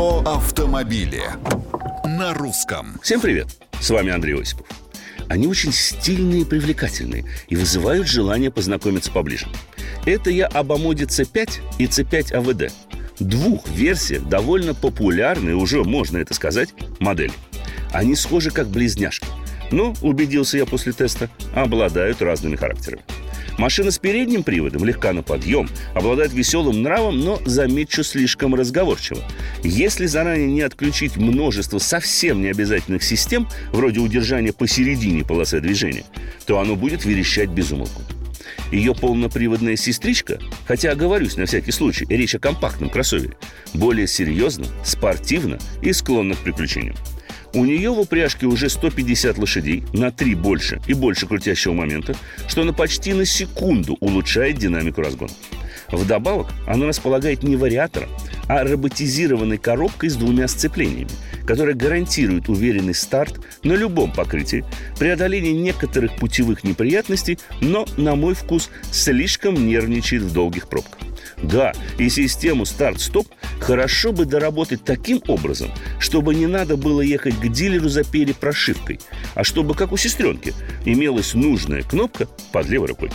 Про автомобили на русском. Всем привет! С вами Андрей Осипов. Они очень стильные и привлекательные и вызывают желание познакомиться поближе. Это я об Амоде C5 и C5 AVD. Двух версиях довольно популярные, уже можно это сказать, модели. Они схожи как близняшки. Но, убедился я после теста, обладают разными характерами. Машина с передним приводом легка на подъем, обладает веселым нравом, но, замечу, слишком разговорчива. Если заранее не отключить множество совсем необязательных систем, вроде удержания посередине полосы движения, то оно будет верещать без. Ее полноприводная сестричка, хотя оговорюсь на всякий случай, речь о компактном кроссовере, более серьезно, спортивно и склонна к приключениям. У нее в упряжке уже 150 лошадей, на 3 больше и больше крутящего момента, что на почти на секунду улучшает динамику разгона. Вдобавок, она располагает не вариатором, а роботизированной коробкой с двумя сцеплениями, которая гарантирует уверенный старт на любом покрытии, преодоление некоторых путевых неприятностей, но, на мой вкус, слишком нервничает в долгих пробках. Да, и систему старт-стоп хорошо бы доработать таким образом, чтобы не надо было ехать к дилеру за перепрошивкой, а чтобы, как у сестренки, имелась нужная кнопка под левой рукой.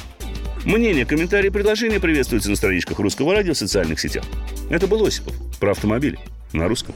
Мнения, комментарии, предложения приветствуются на страничках Русского радио в социальных сетях. Это был Осипов про автомобили на русском.